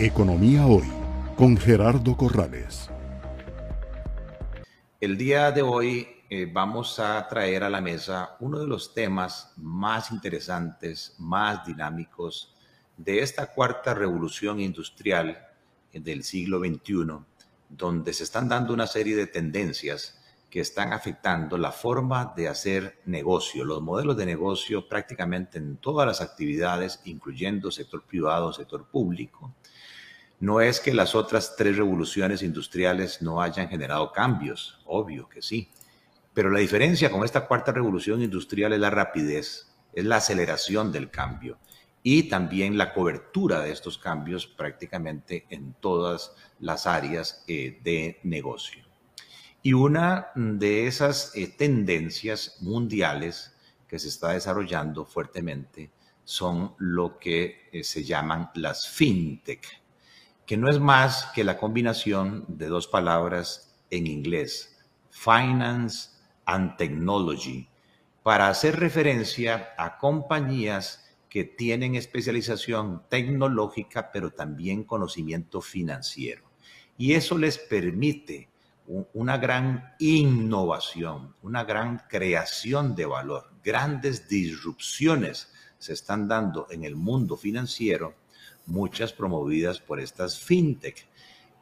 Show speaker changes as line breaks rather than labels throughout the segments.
Economía Hoy con Gerardo Corrales.
El día de hoy eh, vamos a traer a la mesa uno de los temas más interesantes, más dinámicos de esta cuarta revolución industrial del siglo XXI, donde se están dando una serie de tendencias que están afectando la forma de hacer negocio, los modelos de negocio prácticamente en todas las actividades, incluyendo sector privado, sector público. No es que las otras tres revoluciones industriales no hayan generado cambios, obvio que sí, pero la diferencia con esta cuarta revolución industrial es la rapidez, es la aceleración del cambio y también la cobertura de estos cambios prácticamente en todas las áreas eh, de negocio. Y una de esas eh, tendencias mundiales que se está desarrollando fuertemente son lo que eh, se llaman las fintech, que no es más que la combinación de dos palabras en inglés, finance and technology, para hacer referencia a compañías que tienen especialización tecnológica, pero también conocimiento financiero. Y eso les permite una gran innovación, una gran creación de valor, grandes disrupciones se están dando en el mundo financiero, muchas promovidas por estas fintech,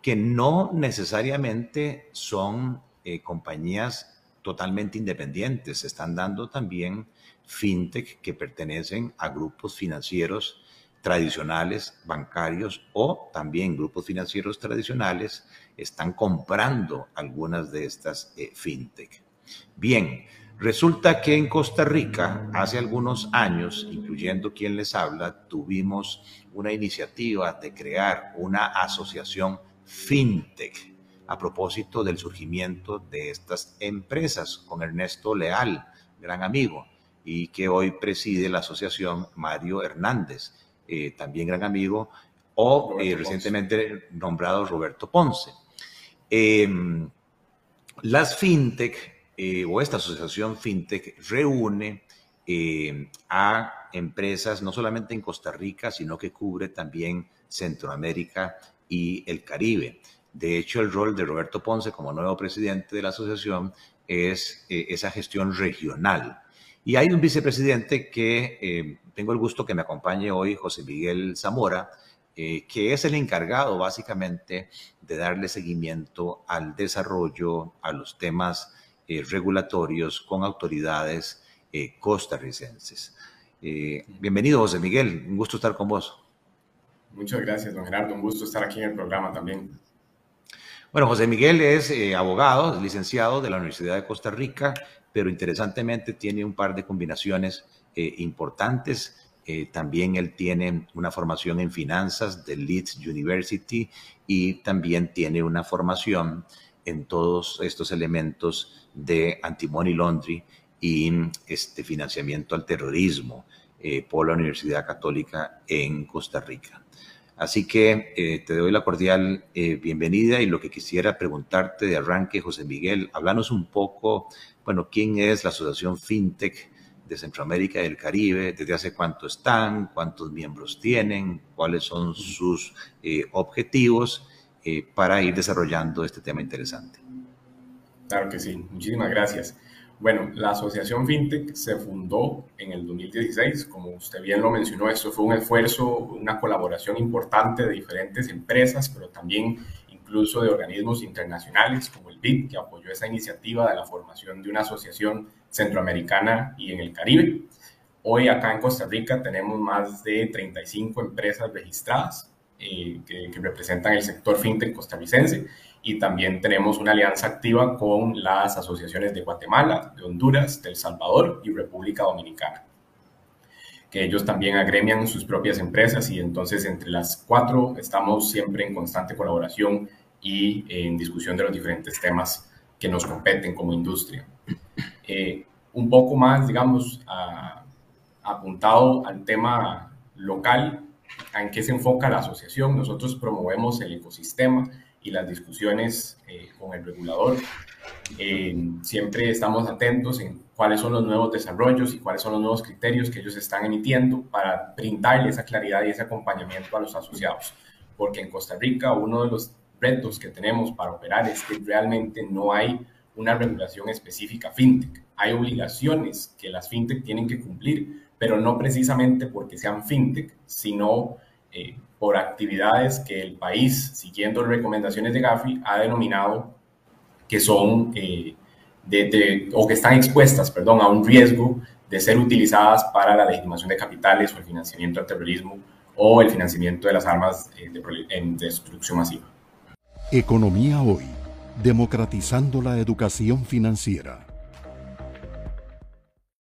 que no necesariamente son eh, compañías totalmente independientes, se están dando también fintech que pertenecen a grupos financieros tradicionales, bancarios o también grupos financieros tradicionales están comprando algunas de estas eh, fintech. Bien, resulta que en Costa Rica hace algunos años, incluyendo quien les habla, tuvimos una iniciativa de crear una asociación fintech a propósito del surgimiento de estas empresas con Ernesto Leal, gran amigo, y que hoy preside la asociación Mario Hernández eh, también gran amigo, o eh, recientemente nombrado Roberto Ponce. Em, las fintech eh, o esta asociación fintech reúne a empresas no solamente en Costa Rica, sino que cubre también Centroamérica y el Caribe. De hecho, el rol de Roberto Ponce como nuevo presidente de la asociación es esa gestión regional. Y hay un vicepresidente que tengo el gusto que me acompañe hoy José Miguel Zamora, eh, que es el encargado básicamente de darle seguimiento al desarrollo, a los temas eh, regulatorios con autoridades eh, costarricenses. bienvenido, José Miguel, un gusto estar con vos.
Muchas gracias, don Gerardo, un gusto estar aquí en el programa también.
Bueno, José Miguel es abogado, licenciado de la Universidad de Costa Rica, pero interesantemente tiene un par de combinaciones eh, importantes. Eh, también él tiene una formación en finanzas de Leeds University y también tiene una formación en todos estos elementos de anti-money laundry y este financiamiento al terrorismo eh, por la Universidad Católica en Costa Rica. Así que te doy la cordial bienvenida y lo que quisiera preguntarte de arranque, José Miguel, háblanos un poco, bueno, quién es la Asociación FinTech de Centroamérica y el Caribe, desde hace cuánto están, cuántos miembros tienen, cuáles son sus eh, objetivos eh, para ir desarrollando este tema interesante.
Claro que sí, muchísimas gracias. Bueno, la asociación FinTech se fundó en el 2016. Como usted bien lo mencionó, esto fue un esfuerzo, una colaboración importante de diferentes empresas, pero también incluso de organismos internacionales como el BID, que apoyó esa iniciativa de la formación de una asociación centroamericana y en el Caribe. Hoy acá en Costa Rica tenemos más de 35 empresas registradas eh, que, representan el sector fintech costarricense y también tenemos una alianza activa con las asociaciones de Guatemala, de Honduras, de El Salvador y República Dominicana que ellos también agremian sus propias empresas y entonces entre las cuatro estamos siempre en constante colaboración y en discusión de los diferentes temas que nos competen como industria. Eh, un poco más, digamos, apuntado al tema local, en qué se enfoca la asociación. Nosotros promovemos el ecosistema y las discusiones eh, con el regulador. Eh, siempre estamos atentos en cuáles son los nuevos desarrollos y cuáles son los nuevos criterios que ellos están emitiendo para brindarle esa claridad y ese acompañamiento a los asociados. porque en Costa Rica uno de los retos que tenemos para operar es que realmente no hay una regulación específica fintech. Hay obligaciones que las fintech tienen que cumplir, pero no precisamente porque sean fintech, sino eh, por actividades que el país, siguiendo recomendaciones de Gafi, ha denominado que son eh, de, o que están expuestas, perdón, a un riesgo de ser utilizadas para la legitimación de capitales o el financiamiento del terrorismo o el financiamiento de las armas eh, de destrucción masiva.
Economía hoy, democratizando la educación financiera.